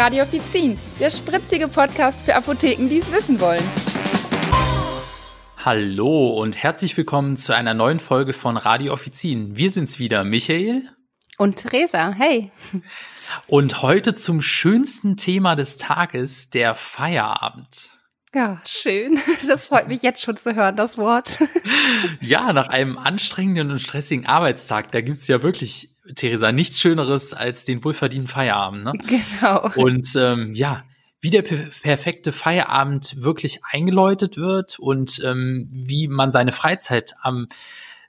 Radio Offizin, der spritzige Podcast für Apotheken, die es wissen wollen. Hallo und herzlich willkommen zu einer neuen Folge von Radio Offizin. Wir sind's wieder, Michael und Theresa. Hey. Und heute zum schönsten Thema des Tages, der Feierabend. Ja, schön. Das freut mich jetzt schon zu hören, das Wort. Ja, nach einem anstrengenden und stressigen Arbeitstag, da gibt's ja wirklich, Theresa, nichts Schöneres als den wohlverdienten Feierabend. Ne? Genau. Und ähm, ja, wie der perfekte Feierabend wirklich eingeläutet wird und ähm, wie man seine Freizeit am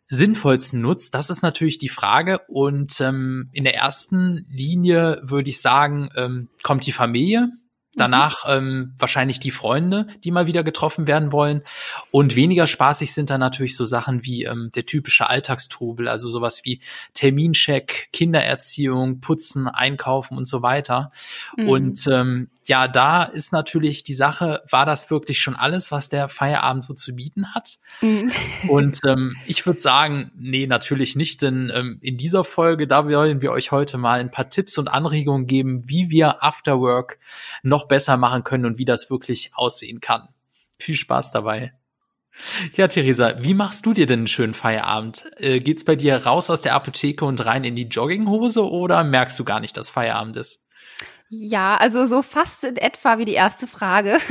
sinnvollsten nutzt, das ist natürlich die Frage. Und ähm, in der ersten Linie würde ich sagen, ähm, kommt die Familie, Danach mhm. ähm, wahrscheinlich die Freunde, die mal wieder getroffen werden wollen. Und weniger spaßig sind dann natürlich so Sachen wie ähm, der typische Alltagstrubel, also sowas wie Termincheck, Kindererziehung, Putzen, Einkaufen und so weiter. Mhm. Und ähm, ja, da ist natürlich die Sache, war das wirklich schon alles, was der Feierabend so zu bieten hat? Mhm. Und ähm, ich würde sagen, nee, natürlich nicht, denn ähm, in dieser Folge, da wollen wir euch heute mal ein paar Tipps und Anregungen geben, wie wir Afterwork noch besser machen können und wie das wirklich aussehen kann. Viel Spaß dabei. Ja, Theresa, wie machst du dir denn einen schönen Feierabend? Äh, geht's bei dir raus aus der Apotheke und rein in die Jogginghose oder merkst du gar nicht, dass Feierabend ist? Ja, also so fast in etwa wie die erste Frage.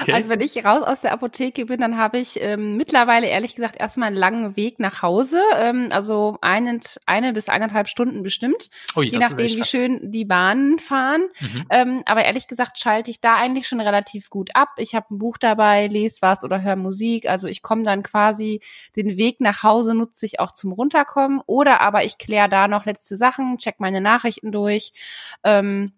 Okay. Also wenn ich raus aus der Apotheke bin, dann habe ich ähm, mittlerweile ehrlich gesagt erstmal einen langen Weg nach Hause, ähm, also eine, eine bis eineinhalb Stunden bestimmt, Ui, je nachdem wie schön die Bahnen fahren. Mhm. Ähm, aber ehrlich gesagt schalte ich da eigentlich schon relativ gut ab. Ich habe ein Buch dabei, lese was oder höre Musik. Also ich komme dann quasi den Weg nach Hause nutze ich auch zum runterkommen oder aber ich kläre da noch letzte Sachen, check meine Nachrichten durch. Ähm,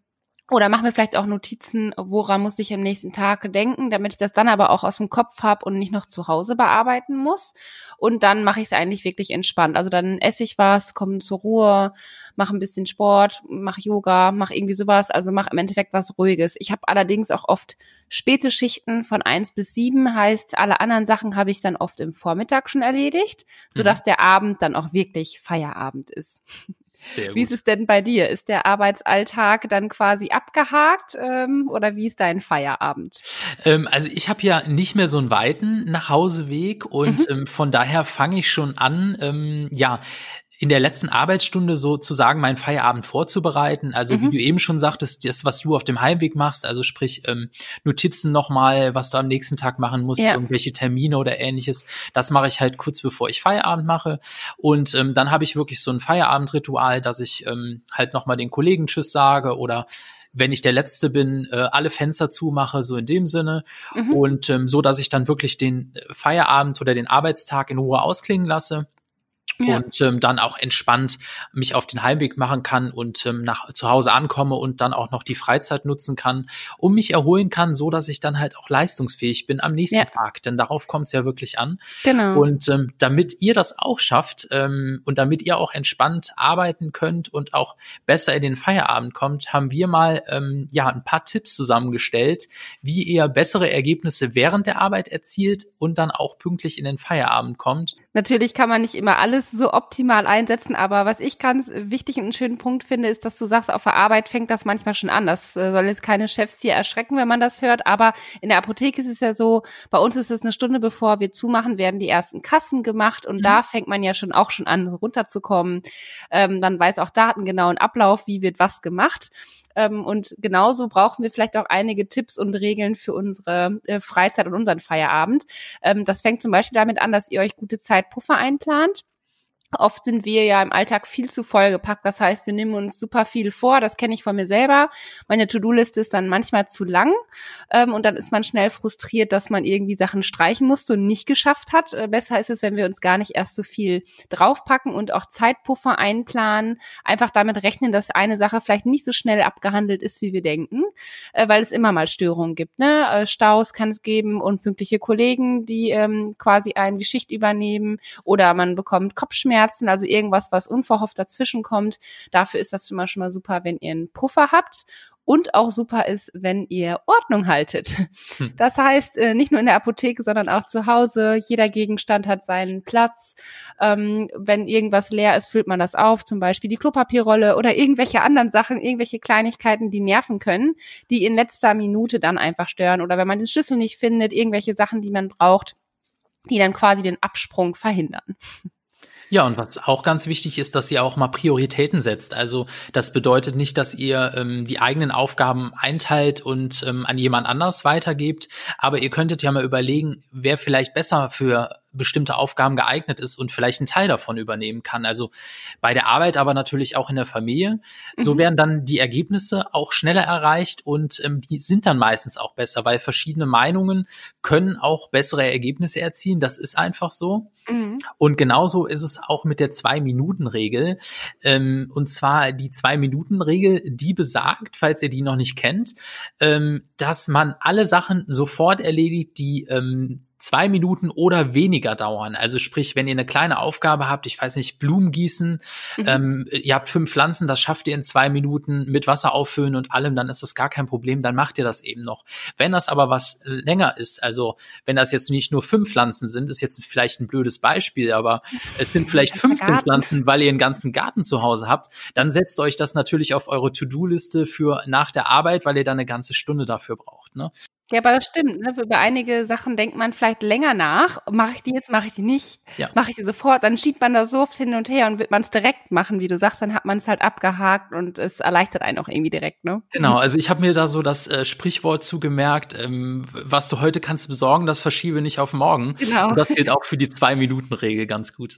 oder mache mir vielleicht auch Notizen, woran muss ich am nächsten Tag denken, damit ich das dann aber auch aus dem Kopf habe und nicht noch zu Hause bearbeiten muss. Und dann mache ich es eigentlich wirklich entspannt. Also dann esse ich was, komme zur Ruhe, mache ein bisschen Sport, mache Yoga, mache irgendwie sowas. Also mache im Endeffekt was Ruhiges. Ich habe allerdings auch oft späte Schichten von eins bis sieben, heißt, alle anderen Sachen habe ich dann oft im Vormittag schon erledigt, sodass mhm. der Abend dann auch wirklich Feierabend ist. Sehr gut. Wie ist es denn bei dir? Ist der Arbeitsalltag dann quasi abgehakt ähm, oder wie ist dein Feierabend? Ähm, also ich habe ja nicht mehr so einen weiten Nachhauseweg und mhm. ähm, von daher fange ich schon an, ähm, ja, in der letzten Arbeitsstunde sozusagen meinen Feierabend vorzubereiten. Also mhm. wie du eben schon sagtest, das, was du auf dem Heimweg machst, also sprich ähm, Notizen nochmal, was du am nächsten Tag machen musst, ja. irgendwelche Termine oder ähnliches, das mache ich halt kurz bevor ich Feierabend mache. Und ähm, dann habe ich wirklich so ein Feierabendritual, dass ich ähm, halt nochmal den Kollegen Tschüss sage oder wenn ich der Letzte bin, äh, alle Fenster zumache, so in dem Sinne. Mhm. Und ähm, so, dass ich dann wirklich den Feierabend oder den Arbeitstag in Ruhe ausklingen lasse ja. und ähm, dann auch entspannt mich auf den Heimweg machen kann und ähm, nach zu Hause ankomme und dann auch noch die Freizeit nutzen kann, um mich erholen kann, so dass ich dann halt auch leistungsfähig bin am nächsten ja. Tag, denn darauf kommt es ja wirklich an. Genau. Und ähm, damit ihr das auch schafft ähm, und damit ihr auch entspannt arbeiten könnt und auch besser in den Feierabend kommt, haben wir mal ähm, ja ein paar Tipps zusammengestellt, wie ihr bessere Ergebnisse während der Arbeit erzielt und dann auch pünktlich in den Feierabend kommt. Natürlich kann man nicht immer alles so optimal einsetzen. Aber was ich ganz wichtig und einen schönen Punkt finde, ist, dass du sagst, auf der Arbeit fängt das manchmal schon an. Das äh, soll jetzt keine Chefs hier erschrecken, wenn man das hört. Aber in der Apotheke ist es ja so, bei uns ist es eine Stunde bevor wir zumachen, werden die ersten Kassen gemacht. Und mhm. da fängt man ja schon auch schon an, runterzukommen. Ähm, dann weiß auch Daten genau einen Ablauf, wie wird was gemacht. Ähm, und genauso brauchen wir vielleicht auch einige Tipps und Regeln für unsere äh, Freizeit und unseren Feierabend. Ähm, das fängt zum Beispiel damit an, dass ihr euch gute Zeitpuffer einplant. Oft sind wir ja im Alltag viel zu vollgepackt. Das heißt, wir nehmen uns super viel vor. Das kenne ich von mir selber. Meine To-Do-Liste ist dann manchmal zu lang. Ähm, und dann ist man schnell frustriert, dass man irgendwie Sachen streichen musste und nicht geschafft hat. Äh, besser ist es, wenn wir uns gar nicht erst so viel draufpacken und auch Zeitpuffer einplanen. Einfach damit rechnen, dass eine Sache vielleicht nicht so schnell abgehandelt ist, wie wir denken. Äh, weil es immer mal Störungen gibt. Ne? Äh, Staus kann es geben, unpünktliche Kollegen, die ähm, quasi eine Geschichte übernehmen. Oder man bekommt Kopfschmerzen Schmerzen, also irgendwas, was unverhofft dazwischen kommt. Dafür ist das mal, schon mal super, wenn ihr einen Puffer habt. und auch super ist, wenn ihr Ordnung haltet. Hm. Das heißt, äh, nicht nur in der Apotheke, sondern auch zu Hause. Jeder Gegenstand hat seinen Platz. Ähm, wenn irgendwas leer ist, füllt man das auf, zum Beispiel die Klopapierrolle oder irgendwelche anderen Sachen, irgendwelche Kleinigkeiten, die nerven können, die in letzter Minute dann einfach stören. Oder wenn man den Schlüssel nicht findet, irgendwelche Sachen, die man braucht, die dann quasi den Absprung verhindern. Ja, und was auch ganz wichtig ist, dass ihr auch mal Prioritäten setzt. Also das bedeutet nicht, dass ihr ähm, die eigenen Aufgaben einteilt und ähm, an jemand anders weitergebt, aber ihr könntet ja mal überlegen, wer vielleicht besser für bestimmte Aufgaben geeignet ist und vielleicht einen Teil davon übernehmen kann. Also bei der Arbeit, aber natürlich auch in der Familie. So mhm. werden dann die Ergebnisse auch schneller erreicht und ähm, die sind dann meistens auch besser, weil verschiedene Meinungen können auch bessere Ergebnisse erzielen. Das ist einfach so. Mhm. Und genauso ist es auch mit der Zwei-Minuten-Regel. Ähm, und zwar die Zwei-Minuten-Regel, die besagt, falls ihr die noch nicht kennt, ähm, dass man alle Sachen sofort erledigt, die ähm, zwei Minuten oder weniger dauern. Also sprich, wenn ihr eine kleine Aufgabe habt, ich weiß nicht, Blumen gießen, mhm. ähm, ihr habt fünf Pflanzen, das schafft ihr in zwei Minuten mit Wasser auffüllen und allem, dann ist das gar kein Problem, dann macht ihr das eben noch. Wenn das aber was länger ist, also wenn das jetzt nicht nur fünf Pflanzen sind, ist jetzt vielleicht ein blödes Beispiel, aber es sind vielleicht 15 Pflanzen, weil ihr einen ganzen Garten zu Hause habt, dann setzt euch das natürlich auf eure To-Do-Liste für nach der Arbeit, weil ihr dann eine ganze Stunde dafür braucht. Ne? Ja, aber das stimmt. Ne? Über einige Sachen denkt man vielleicht länger nach. Mache ich die jetzt, mache ich die nicht? Ja. Mache ich die sofort? Dann schiebt man das so oft hin und her und wird man es direkt machen, wie du sagst, dann hat man es halt abgehakt und es erleichtert einen auch irgendwie direkt. Ne? Genau, also ich habe mir da so das äh, Sprichwort zugemerkt, ähm, was du heute kannst besorgen, das verschiebe nicht auf morgen. Genau. Und das gilt auch für die Zwei-Minuten-Regel ganz gut.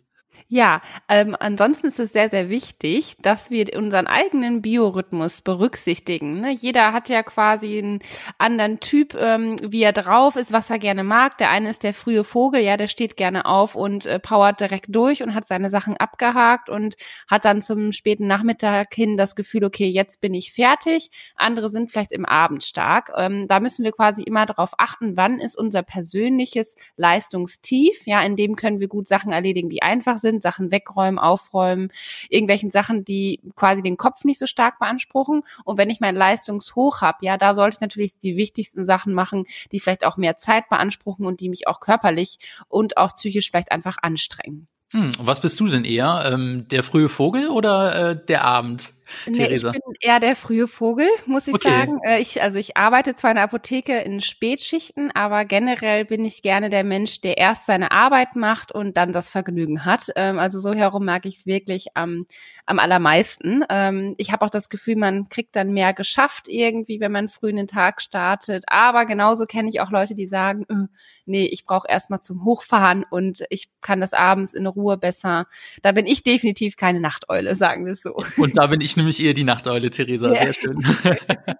Ja, ähm, ansonsten ist es sehr, sehr wichtig, dass wir unseren eigenen Biorhythmus berücksichtigen. Ne? Jeder hat ja quasi einen anderen Typ, ähm, wie er drauf ist, was er gerne mag. Der eine ist der frühe Vogel, ja, der steht gerne auf und äh, powert direkt durch und hat seine Sachen abgehakt und hat dann zum späten Nachmittag hin das Gefühl, okay, jetzt bin ich fertig. Andere sind vielleicht im Abend stark. Ähm, da müssen wir quasi immer darauf achten, wann ist unser persönliches Leistungstief. Ja, in dem können wir gut Sachen erledigen, die einfach sind sind, Sachen wegräumen, aufräumen, irgendwelchen Sachen, die quasi den Kopf nicht so stark beanspruchen. Und wenn ich mein Leistungshoch habe, ja, da sollte ich natürlich die wichtigsten Sachen machen, die vielleicht auch mehr Zeit beanspruchen und die mich auch körperlich und auch psychisch vielleicht einfach anstrengen. Hm, was bist du denn eher? Ähm, der frühe Vogel oder äh, der Abend? Nee, ich bin eher der frühe Vogel, muss ich okay. sagen. Äh, ich, also ich arbeite zwar in der Apotheke in Spätschichten, aber generell bin ich gerne der Mensch, der erst seine Arbeit macht und dann das Vergnügen hat. Ähm, also so herum mag ich es wirklich am, am allermeisten. Ähm, ich habe auch das Gefühl, man kriegt dann mehr geschafft irgendwie, wenn man früh in den Tag startet. Aber genauso kenne ich auch Leute, die sagen, äh, nee, ich brauche erstmal zum Hochfahren und ich kann das abends in Ruhe besser. Da bin ich definitiv keine Nachteule, sagen wir es so. Und da bin ich nämlich eher die Nachteule, Theresa. Ja. Sehr schön.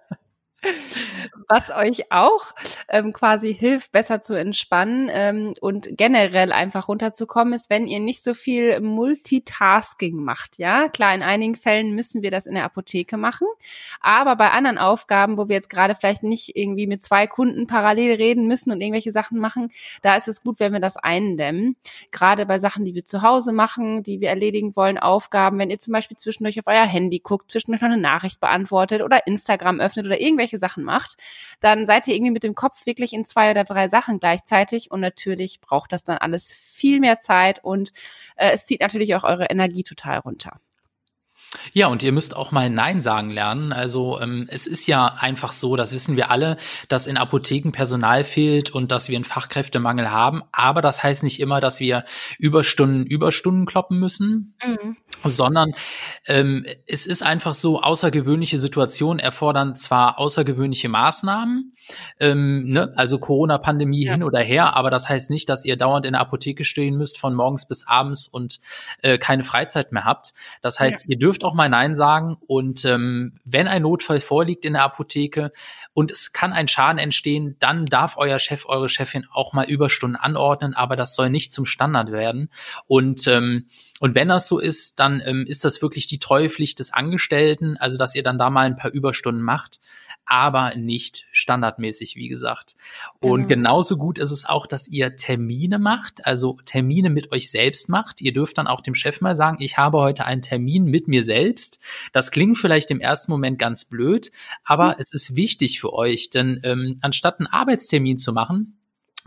was euch auch ähm, quasi hilft, besser zu entspannen ähm, und generell einfach runterzukommen, ist, wenn ihr nicht so viel Multitasking macht. Ja, klar, in einigen Fällen müssen wir das in der Apotheke machen, aber bei anderen Aufgaben, wo wir jetzt gerade vielleicht nicht irgendwie mit zwei Kunden parallel reden müssen und irgendwelche Sachen machen, da ist es gut, wenn wir das eindämmen. Gerade bei Sachen, die wir zu Hause machen, die wir erledigen wollen, Aufgaben, wenn ihr zum Beispiel zwischendurch auf euer Handy guckt, zwischendurch noch eine Nachricht beantwortet oder Instagram öffnet oder irgendwelche Sachen macht, dann seid ihr irgendwie mit dem Kopf wirklich in zwei oder drei Sachen gleichzeitig und natürlich braucht das dann alles viel mehr Zeit und äh, es zieht natürlich auch eure Energie total runter. Ja, und ihr müsst auch mal Nein sagen lernen. Also ähm, es ist ja einfach so, das wissen wir alle, dass in Apotheken Personal fehlt und dass wir einen Fachkräftemangel haben. Aber das heißt nicht immer, dass wir Überstunden, Überstunden kloppen müssen, mhm. sondern ähm, es ist einfach so, außergewöhnliche Situationen erfordern zwar außergewöhnliche Maßnahmen, ähm, ne? Also Corona-Pandemie ja. hin oder her, aber das heißt nicht, dass ihr dauernd in der Apotheke stehen müsst von morgens bis abends und äh, keine Freizeit mehr habt. Das heißt, ja. ihr dürft auch mal Nein sagen und ähm, wenn ein Notfall vorliegt in der Apotheke und es kann ein Schaden entstehen, dann darf euer Chef, eure Chefin auch mal Überstunden anordnen, aber das soll nicht zum Standard werden. Und ähm, Und wenn das so ist, dann ähm, ist das wirklich die Treuepflicht des Angestellten, also dass ihr dann da mal ein paar Überstunden macht, aber nicht standardmäßig, wie gesagt. Und genau. genauso gut ist es auch, dass ihr Termine macht, also Termine mit euch selbst macht. Ihr dürft dann auch dem Chef mal sagen, ich habe heute einen Termin mit mir selbst. Das klingt vielleicht im ersten Moment ganz blöd, aber mhm. es ist wichtig für euch, denn ähm, anstatt einen Arbeitstermin zu machen,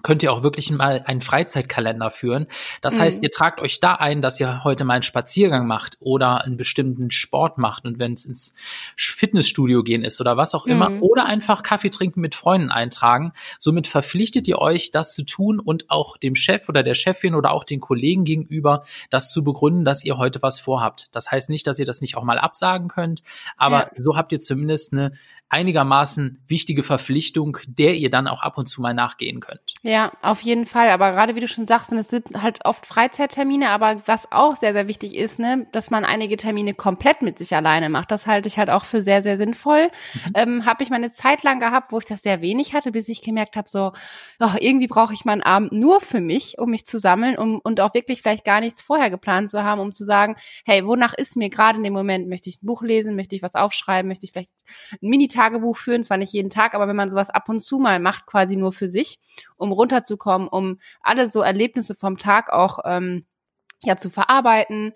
könnt ihr auch wirklich mal einen Freizeitkalender führen. Das mhm. heißt, ihr tragt euch da ein, dass ihr heute mal einen Spaziergang macht oder einen bestimmten Sport macht und wenn es ins Fitnessstudio gehen ist oder was auch immer mhm. oder einfach Kaffee trinken mit Freunden eintragen. Somit verpflichtet ihr euch, das zu tun und auch dem Chef oder der Chefin oder auch den Kollegen gegenüber das zu begründen, dass ihr heute was vorhabt. Das heißt nicht, dass ihr das nicht auch mal absagen könnt, aber ja. so habt ihr zumindest eine einigermaßen wichtige Verpflichtung, der ihr dann auch ab und zu mal nachgehen könnt. Ja, auf jeden Fall. Aber gerade wie du schon sagst, es sind halt oft Freizeittermine, aber was auch sehr, sehr wichtig ist, ne, dass man einige Termine komplett mit sich alleine macht. Das halte ich halt auch für sehr, sehr sinnvoll. Mhm. Ähm, habe ich mal eine Zeit lang gehabt, wo ich das sehr wenig hatte, bis ich gemerkt habe, so, oh, irgendwie brauche ich meinen Abend nur für mich, um mich zu sammeln um, und auch wirklich vielleicht gar nichts vorher geplant zu haben, um zu sagen, hey, wonach ist mir gerade in dem Moment? Möchte ich ein Buch lesen? Möchte ich was aufschreiben? Möchte ich vielleicht ein Mini Tagebuch führen, zwar nicht jeden Tag, aber wenn man sowas ab und zu mal macht, quasi nur für sich, um runterzukommen, um alle so Erlebnisse vom Tag auch ähm, ja zu verarbeiten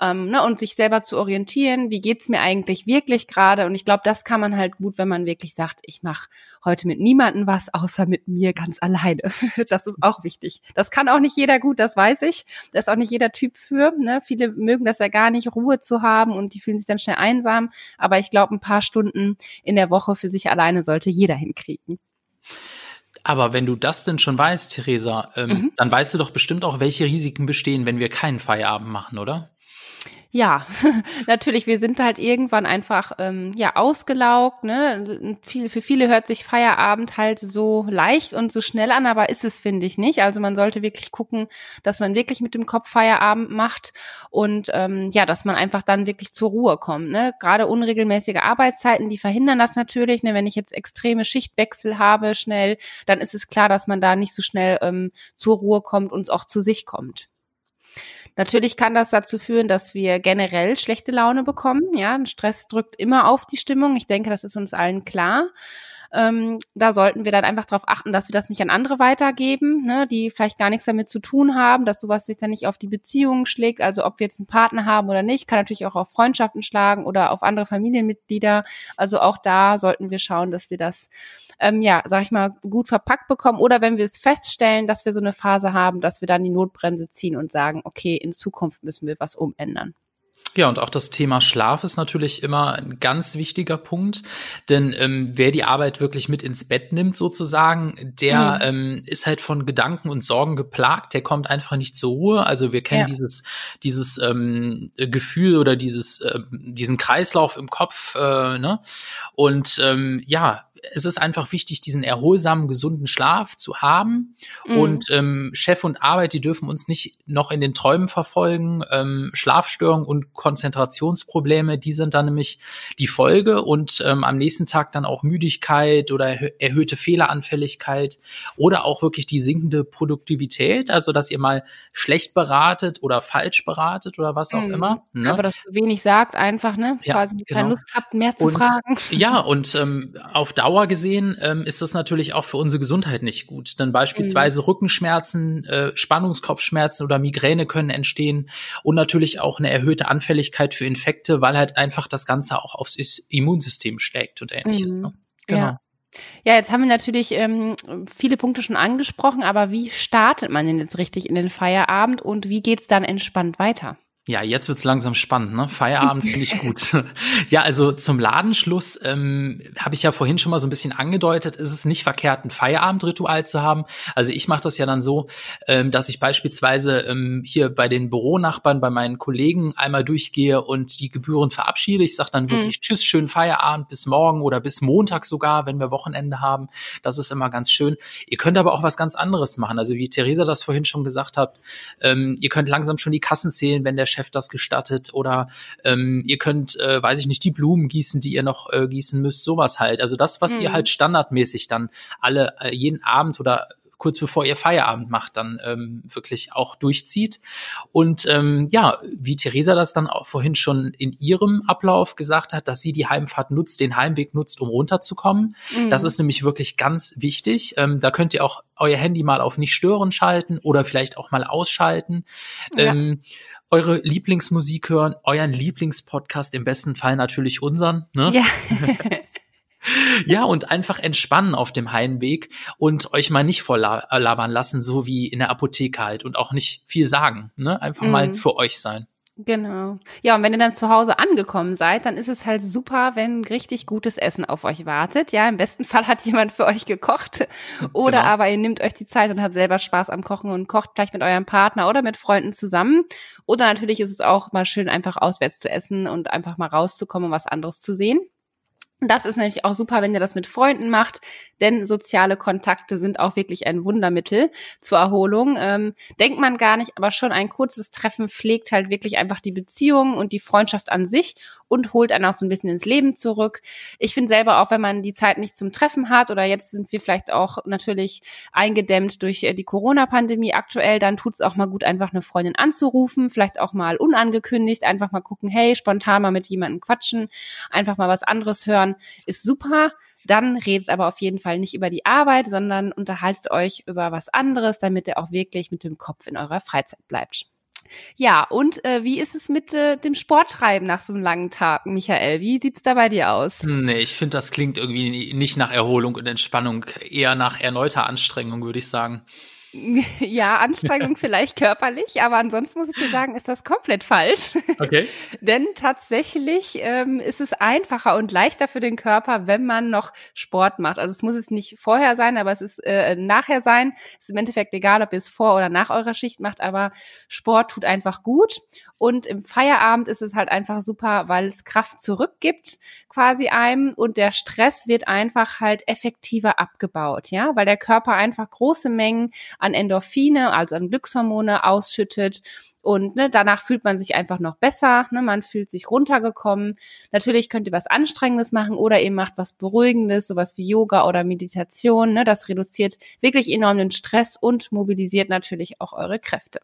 ähm, ne, und sich selber zu orientieren, wie geht's mir eigentlich wirklich gerade und ich glaube, das kann man halt gut, wenn man wirklich sagt, ich mache heute mit niemanden was außer mit mir ganz alleine. das ist auch wichtig. Das kann auch nicht jeder gut, das weiß ich. Da ist auch nicht jeder Typ für. Ne? Viele mögen das ja gar nicht, Ruhe zu haben und die fühlen sich dann schnell einsam. Aber ich glaube, ein paar Stunden in der Woche für sich alleine sollte jeder hinkriegen. Aber wenn du das denn schon weißt, Theresa, ähm, mhm. dann weißt du doch bestimmt auch, welche Risiken bestehen, wenn wir keinen Feierabend machen, oder? Ja, natürlich, wir sind halt irgendwann einfach ähm, ja ausgelaugt. Ne? Für viele hört sich Feierabend halt so leicht und so schnell an, aber ist es, finde ich, nicht. Also man sollte wirklich gucken, dass man wirklich mit dem Kopf Feierabend macht und ähm, ja, dass man einfach dann wirklich zur Ruhe kommt. Ne? Gerade unregelmäßige Arbeitszeiten, die verhindern das natürlich. Ne? Wenn ich jetzt extreme Schichtwechsel habe, schnell, dann ist es klar, dass man da nicht so schnell ähm, zur Ruhe kommt und auch zu sich kommt. Natürlich kann das dazu führen, dass wir generell schlechte Laune bekommen. Ja, Stress drückt immer auf die Stimmung. Ich denke, das ist uns allen klar. Ähm, da sollten wir dann einfach darauf achten, dass wir das nicht an andere weitergeben, ne, die vielleicht gar nichts damit zu tun haben, dass sowas sich dann nicht auf die Beziehungen schlägt. Also ob wir jetzt einen Partner haben oder nicht, kann natürlich auch auf Freundschaften schlagen oder auf andere Familienmitglieder. Also auch da sollten wir schauen, dass wir das, ähm, ja, sag ich mal, gut verpackt bekommen. Oder wenn wir es feststellen, dass wir so eine Phase haben, dass wir dann die Notbremse ziehen und sagen, okay, in Zukunft müssen wir was umändern. Ja, und auch das Thema Schlaf ist natürlich immer ein ganz wichtiger Punkt, denn ähm, wer die Arbeit wirklich mit ins Bett nimmt, sozusagen, der mhm. ähm, ist halt von Gedanken und Sorgen geplagt, der kommt einfach nicht zur Ruhe. Also wir kennen ja. dieses dieses ähm, Gefühl oder dieses äh, diesen Kreislauf im Kopf, äh, ne? Und ähm, ja, es ist einfach wichtig, diesen erholsamen, gesunden Schlaf zu haben. Mhm. Und ähm, Chef und Arbeit, die dürfen uns nicht noch in den Träumen verfolgen. Ähm, Schlafstörungen und Konzentrationsprobleme, die sind dann nämlich die Folge und ähm, am nächsten Tag dann auch Müdigkeit oder erhöhte Fehleranfälligkeit oder auch wirklich die sinkende Produktivität, also dass ihr mal schlecht beratet oder falsch beratet oder was auch mhm. immer. Ne? Aber dass wenig sagt einfach, ne? Ja, Quasi genau. keine Lust habt, mehr zu und, fragen. Ja, und ähm, auf Dauer Dauer gesehen ähm, ist das natürlich auch für unsere Gesundheit nicht gut. Denn beispielsweise mhm. Rückenschmerzen, äh, Spannungskopfschmerzen oder Migräne können entstehen und natürlich auch eine erhöhte Anfälligkeit für Infekte, weil halt einfach das Ganze auch aufs Immunsystem steckt und ähnliches. Mhm. Ne? Genau. Ja. Ja, jetzt haben wir natürlich ähm, viele Punkte schon angesprochen, aber wie startet man denn jetzt richtig in den Feierabend und wie geht's dann entspannt weiter? Ja, jetzt wird's langsam spannend, ne? Feierabend finde ich gut. ja, also zum Ladenschluss ähm, habe ich ja vorhin schon mal so ein bisschen angedeutet, ist es nicht verkehrt, ein Feierabendritual zu haben. Also ich mache das ja dann so, ähm, dass ich beispielsweise ähm, hier bei den Büronachbarn, bei meinen Kollegen einmal durchgehe und die Gebühren verabschiede. Ich sage dann wirklich mhm. Tschüss, schönen Feierabend, bis morgen oder bis Montag sogar, wenn wir Wochenende haben. Das ist immer ganz schön. Ihr könnt aber auch was ganz anderes machen. Also wie Theresa das vorhin schon gesagt hat, ähm, ihr könnt langsam schon die Kassen zählen, wenn der Chef das gestattet oder ähm, ihr könnt, äh, weiß ich nicht, die Blumen gießen, die ihr noch äh, gießen müsst, sowas halt. Also das, was mhm. ihr halt standardmäßig dann alle äh, jeden Abend oder kurz bevor ihr Feierabend macht, dann ähm, wirklich auch durchzieht. Und ähm, ja, wie Theresa das dann auch vorhin schon in ihrem Ablauf gesagt hat, dass sie die Heimfahrt nutzt, den Heimweg nutzt, um runterzukommen. Mhm. Das ist nämlich wirklich ganz wichtig. Ähm, da könnt ihr auch euer Handy mal auf nicht stören schalten oder vielleicht auch mal ausschalten. Ja. Ähm, eure Lieblingsmusik hören, euren Lieblingspodcast, im besten Fall natürlich unseren. Ne? Ja. ja, und einfach entspannen auf dem Heimweg und euch mal nicht voll labern lassen, so wie in der Apotheke halt und auch nicht viel sagen. Ne? Einfach mhm. mal für euch sein. Genau. Ja, und wenn ihr dann zu Hause angekommen seid, dann ist es halt super, wenn richtig gutes Essen auf euch wartet. Ja, im besten Fall hat jemand für euch gekocht. Oder genau. aber ihr nehmt euch die Zeit und habt selber Spaß am Kochen und kocht vielleicht mit eurem Partner oder mit Freunden zusammen. Oder natürlich ist es auch mal schön, einfach auswärts zu essen und einfach mal rauszukommen und was anderes zu sehen. Das ist natürlich auch super, wenn ihr das mit Freunden macht, denn soziale Kontakte sind auch wirklich ein Wundermittel zur Erholung. Ähm, denkt man gar nicht, aber schon ein kurzes Treffen pflegt halt wirklich einfach die Beziehung und die Freundschaft an sich und holt einen auch so ein bisschen ins Leben zurück. Ich finde selber auch, wenn man die Zeit nicht zum Treffen hat oder jetzt sind wir vielleicht auch natürlich eingedämmt durch äh, die Corona-Pandemie aktuell, dann tut es auch mal gut, einfach eine Freundin anzurufen, vielleicht auch mal unangekündigt, einfach mal gucken, hey, spontan mal mit jemandem quatschen, einfach mal was anderes hören ist super. Dann redet aber auf jeden Fall nicht über die Arbeit, sondern unterhaltet euch über was anderes, damit ihr auch wirklich mit dem Kopf in eurer Freizeit bleibt. Ja, und äh, wie ist es mit äh, dem Sporttreiben nach so einem langen Tag, Michael? Wie sieht's da bei dir aus? Nee, ich finde, das klingt irgendwie nicht nach Erholung und Entspannung, eher nach erneuter Anstrengung, würde ich sagen. Ja, Anstrengung vielleicht körperlich, aber ansonsten muss ich dir sagen, ist das komplett falsch. Okay. Denn tatsächlich ähm, ist es einfacher und leichter für den Körper, wenn man noch Sport macht. Also es muss es nicht vorher sein, aber es ist äh, nachher sein. Es ist im Endeffekt egal, ob ihr es vor oder nach eurer Schicht macht, aber Sport tut einfach gut. Und im Feierabend ist es halt einfach super, weil es Kraft zurückgibt, quasi einem, und der Stress wird einfach halt effektiver abgebaut, ja, weil der Körper einfach große Mengen an Endorphine, also an Glückshormone ausschüttet. Und ne, danach fühlt man sich einfach noch besser, ne, man fühlt sich runtergekommen. Natürlich könnt ihr was Anstrengendes machen oder ihr macht was Beruhigendes, sowas wie Yoga oder Meditation. Ne, das reduziert wirklich enorm den Stress und mobilisiert natürlich auch eure Kräfte.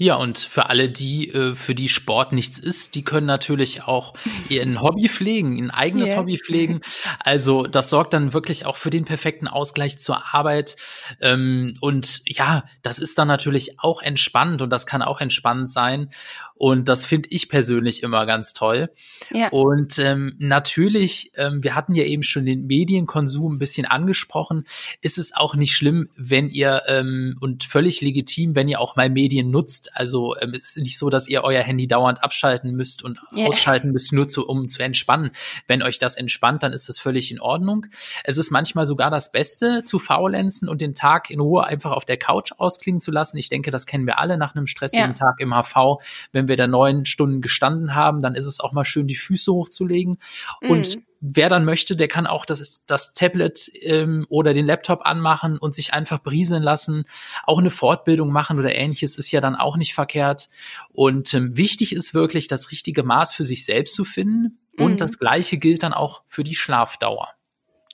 Ja, und für alle die, äh, für die Sport nichts ist, die können natürlich auch ihren Hobby pflegen, ein eigenes yeah. Hobby pflegen. Also das sorgt dann wirklich auch für den perfekten Ausgleich zur Arbeit. Ähm, und ja, das ist dann natürlich auch entspannt und das kann auch entspannt sein. Und das finde ich persönlich immer ganz toll. Ja. Und ähm, natürlich, ähm, wir hatten ja eben schon den Medienkonsum ein bisschen angesprochen, ist es auch nicht schlimm, wenn ihr ähm, und völlig legitim, wenn ihr auch mal Medien nutzt. Also ähm, es ist nicht so, dass ihr euer Handy dauernd abschalten müsst und ja. ausschalten müsst, nur zu, um zu entspannen. Wenn euch das entspannt, dann ist das völlig in Ordnung. Es ist manchmal sogar das Beste, zu faulenzen und den Tag in Ruhe einfach auf der Couch ausklingen zu lassen. Ich denke, das kennen wir alle nach einem stressigen ja. Tag im HV, wenn wir da neun Stunden gestanden haben, dann ist es auch mal schön, die Füße hochzulegen. Mhm. Und wer dann möchte, der kann auch das, das Tablet ähm, oder den Laptop anmachen und sich einfach berieseln lassen. Auch eine Fortbildung machen oder ähnliches ist ja dann auch nicht verkehrt. Und ähm, wichtig ist wirklich, das richtige Maß für sich selbst zu finden. Mhm. Und das Gleiche gilt dann auch für die Schlafdauer.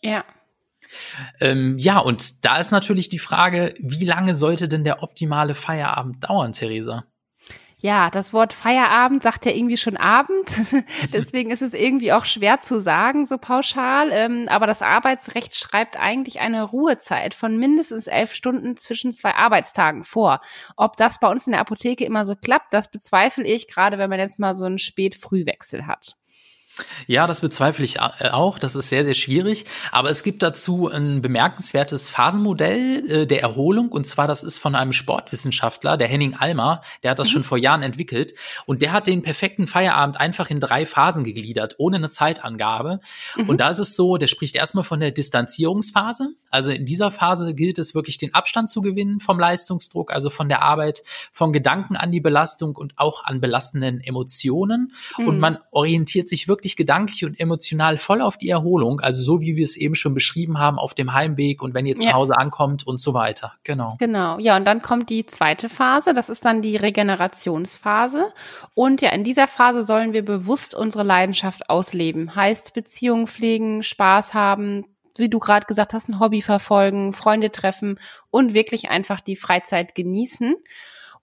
Ja. Ähm, ja, und da ist natürlich die Frage, wie lange sollte denn der optimale Feierabend dauern, Theresa? Ja, das Wort Feierabend sagt ja irgendwie schon Abend. Deswegen ist es irgendwie auch schwer zu sagen, so pauschal. Ähm, aber das Arbeitsrecht schreibt eigentlich eine Ruhezeit von mindestens elf Stunden zwischen zwei Arbeitstagen vor. Ob das bei uns in der Apotheke immer so klappt, das bezweifle ich, gerade wenn man jetzt mal so einen Spät-Frühwechsel hat. Ja, das bezweifle ich äh, auch. Das ist sehr, sehr schwierig. Aber es gibt dazu ein bemerkenswertes Phasenmodell äh, der Erholung. Und zwar, das ist von einem Sportwissenschaftler, der Henning Almer. Der hat das mhm. schon vor Jahren entwickelt. Und der hat den perfekten Feierabend einfach in drei Phasen gegliedert, ohne eine Zeitangabe. Mhm. Und da ist es so, der spricht erstmal von der Distanzierungsphase. Also in dieser Phase gilt es wirklich, den Abstand zu gewinnen vom Leistungsdruck, also von der Arbeit, von Gedanken an die Belastung und auch an belastenden Emotionen. Mhm. Und man orientiert sich wirklich wirklich gedanklich und emotional voll auf die Erholung, also so wie wir es eben schon beschrieben haben, auf dem Heimweg und wenn ihr zu ja. Hause ankommt und so weiter. Genau. Genau. Ja, und dann kommt die zweite Phase, das ist dann die Regenerationsphase. Und ja, in dieser Phase sollen wir bewusst unsere Leidenschaft ausleben. Heißt Beziehungen pflegen, Spaß haben, wie du gerade gesagt hast, ein Hobby verfolgen, Freunde treffen und wirklich einfach die Freizeit genießen.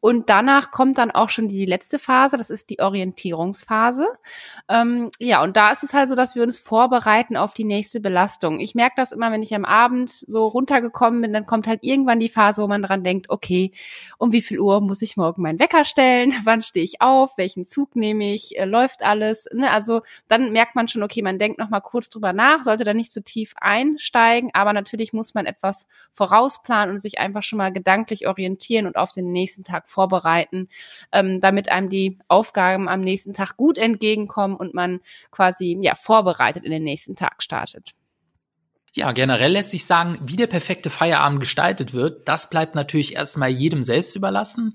Und danach kommt dann auch schon die letzte Phase, das ist die Orientierungsphase. Ähm, ja, und da ist es halt so, dass wir uns vorbereiten auf die nächste Belastung. Ich merke das immer, wenn ich am Abend so runtergekommen bin, dann kommt halt irgendwann die Phase, wo man dran denkt, okay, um wie viel Uhr muss ich morgen meinen Wecker stellen? Wann stehe ich auf? Welchen Zug nehme ich? Äh, läuft alles? Ne? Also dann merkt man schon, okay, man denkt noch mal kurz drüber nach, sollte da nicht zu so tief einsteigen, aber natürlich muss man etwas vorausplanen und sich einfach schon mal gedanklich orientieren und auf den nächsten Tag vorbereiten, ähm, damit einem die Aufgaben am nächsten Tag gut entgegenkommen und man quasi ja vorbereitet in den nächsten Tag startet. Ja, generell lässt sich sagen, wie der perfekte Feierabend gestaltet wird, das bleibt natürlich erstmal jedem selbst überlassen.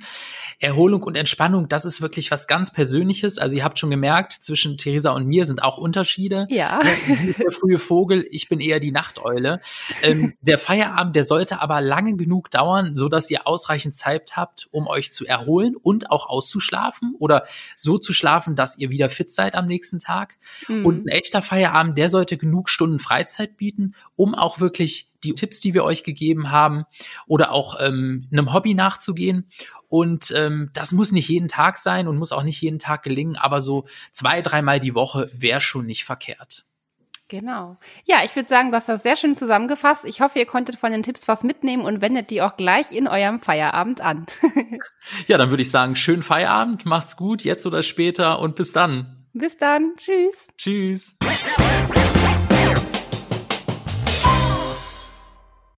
Erholung und Entspannung, das ist wirklich was ganz Persönliches. Also ihr habt schon gemerkt, zwischen Theresa und mir sind auch Unterschiede. Ja. Sie ist der frühe Vogel, ich bin eher die Nachteule. Ähm, der Feierabend, der sollte aber lange genug dauern, so dass ihr ausreichend Zeit habt, um euch zu erholen und auch auszuschlafen oder so zu schlafen, dass ihr wieder fit seid am nächsten Tag. Mhm. Und ein echter Feierabend, der sollte genug Stunden Freizeit bieten um auch wirklich die Tipps, die wir euch gegeben haben, oder auch ähm, einem Hobby nachzugehen. Und ähm, das muss nicht jeden Tag sein und muss auch nicht jeden Tag gelingen, aber so zwei, dreimal die Woche wäre schon nicht verkehrt. Genau. Ja, ich würde sagen, du hast das sehr schön zusammengefasst. Ich hoffe, ihr konntet von den Tipps was mitnehmen und wendet die auch gleich in eurem Feierabend an. ja, dann würde ich sagen, schönen Feierabend, macht's gut, jetzt oder später und bis dann. Bis dann. Tschüss. Tschüss.